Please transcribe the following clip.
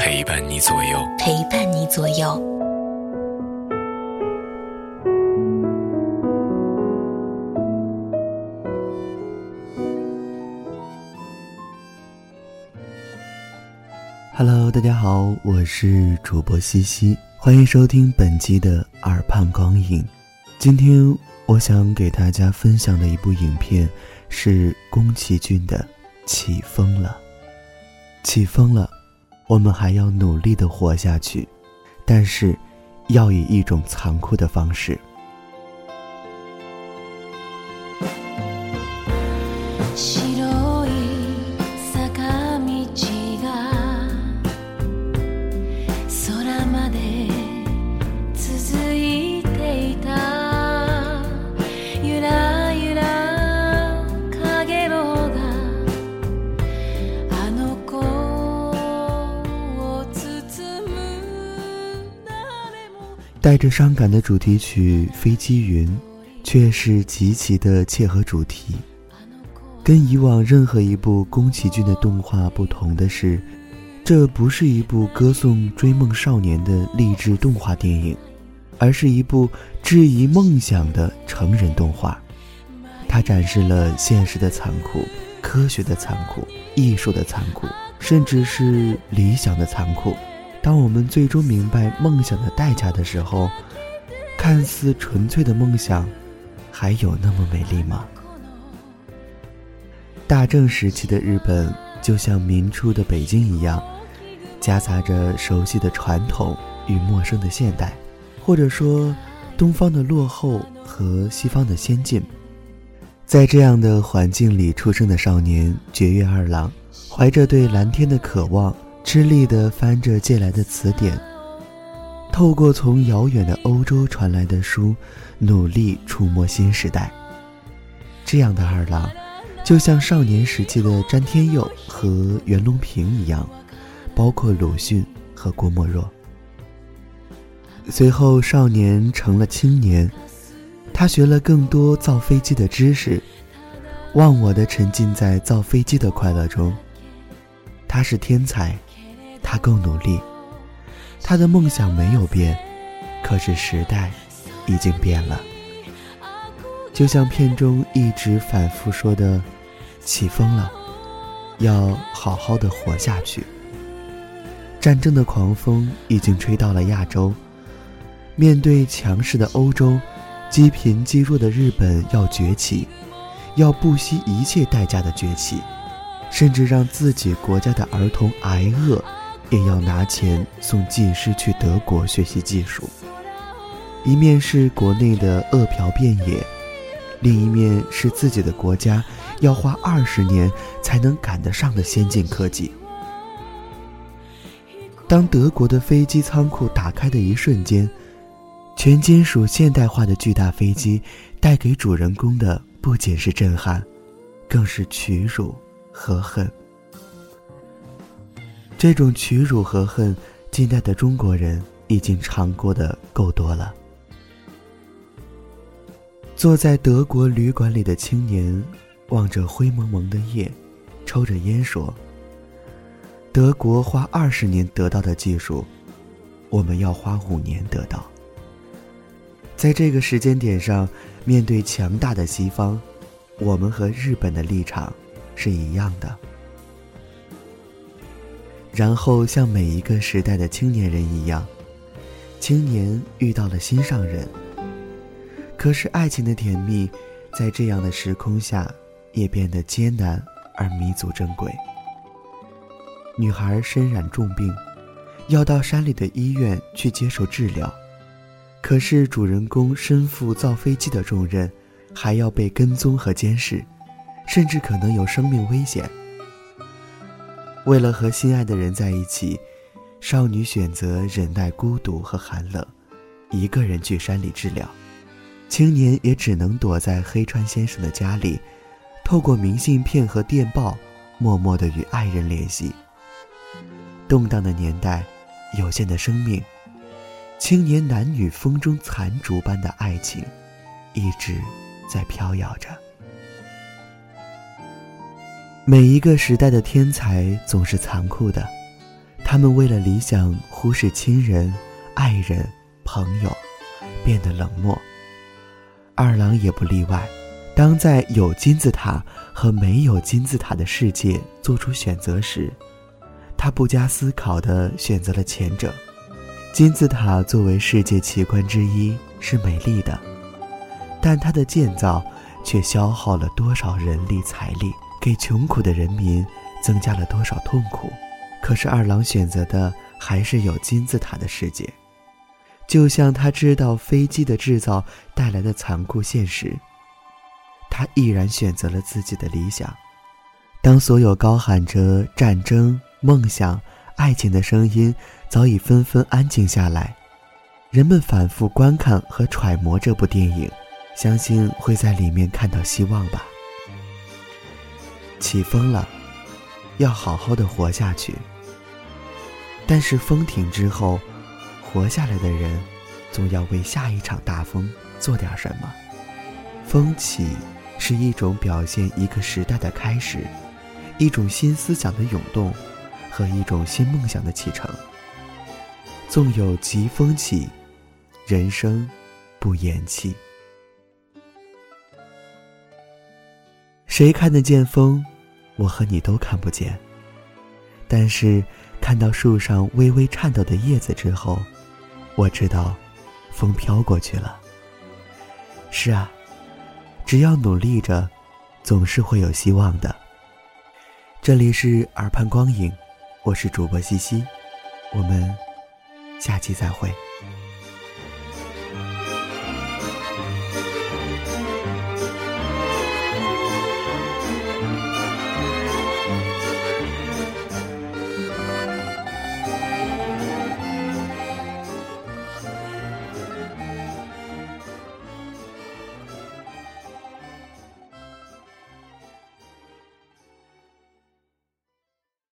陪伴你左右，陪伴你左右。Hello，大家好，我是主播西西，欢迎收听本期的耳畔光影。今天我想给大家分享的一部影片是宫崎骏的《起风了》，起风了。我们还要努力的活下去，但是，要以一种残酷的方式。带着伤感的主题曲《飞机云》，却是极其的切合主题。跟以往任何一部宫崎骏的动画不同的是，这不是一部歌颂追梦少年的励志动画电影，而是一部质疑梦想的成人动画。它展示了现实的残酷、科学的残酷、艺术的残酷，甚至是理想的残酷。当我们最终明白梦想的代价的时候，看似纯粹的梦想，还有那么美丽吗？大正时期的日本就像明初的北京一样，夹杂着熟悉的传统与陌生的现代，或者说东方的落后和西方的先进。在这样的环境里出生的少年绝月二郎，怀着对蓝天的渴望。吃力地翻着借来的词典，透过从遥远的欧洲传来的书，努力触摸新时代。这样的二郎，就像少年时期的詹天佑和袁隆平一样，包括鲁迅和郭沫若。随后，少年成了青年，他学了更多造飞机的知识，忘我的沉浸在造飞机的快乐中。他是天才。他够努力，他的梦想没有变，可是时代已经变了。就像片中一直反复说的：“起风了，要好好的活下去。”战争的狂风已经吹到了亚洲，面对强势的欧洲，积贫积弱的日本要崛起，要不惜一切代价的崛起，甚至让自己国家的儿童挨饿。也要拿钱送技师去德国学习技术，一面是国内的饿殍遍野，另一面是自己的国家要花二十年才能赶得上的先进科技。当德国的飞机仓库打开的一瞬间，全金属现代化的巨大飞机带给主人公的不仅是震撼，更是屈辱和恨。这种屈辱和恨，近代的中国人已经尝过的够多了。坐在德国旅馆里的青年，望着灰蒙蒙的夜，抽着烟说：“德国花二十年得到的技术，我们要花五年得到。”在这个时间点上，面对强大的西方，我们和日本的立场是一样的。然后像每一个时代的青年人一样，青年遇到了心上人。可是爱情的甜蜜，在这样的时空下，也变得艰难而弥足珍贵。女孩身染重病，要到山里的医院去接受治疗，可是主人公身负造飞机的重任，还要被跟踪和监视，甚至可能有生命危险。为了和心爱的人在一起，少女选择忍耐孤独和寒冷，一个人去山里治疗。青年也只能躲在黑川先生的家里，透过明信片和电报，默默地与爱人联系。动荡的年代，有限的生命，青年男女风中残烛般的爱情，一直在飘摇着。每一个时代的天才总是残酷的，他们为了理想忽视亲人、爱人、朋友，变得冷漠。二郎也不例外。当在有金字塔和没有金字塔的世界做出选择时，他不加思考地选择了前者。金字塔作为世界奇观之一是美丽的，但它的建造却消耗了多少人力财力，给穷苦的人民增加了多少痛苦。可是二郎选择的还是有金字塔的世界。就像他知道飞机的制造带来的残酷现实，他毅然选择了自己的理想。当所有高喊着战争、梦想、爱情的声音早已纷纷安静下来，人们反复观看和揣摩这部电影，相信会在里面看到希望吧。起风了，要好好的活下去。但是风停之后。活下来的人，总要为下一场大风做点什么。风起是一种表现一个时代的开始，一种新思想的涌动，和一种新梦想的启程。纵有疾风起，人生不言弃。谁看得见风？我和你都看不见。但是看到树上微微颤抖的叶子之后。我知道，风飘过去了。是啊，只要努力着，总是会有希望的。这里是耳畔光影，我是主播西西，我们下期再会。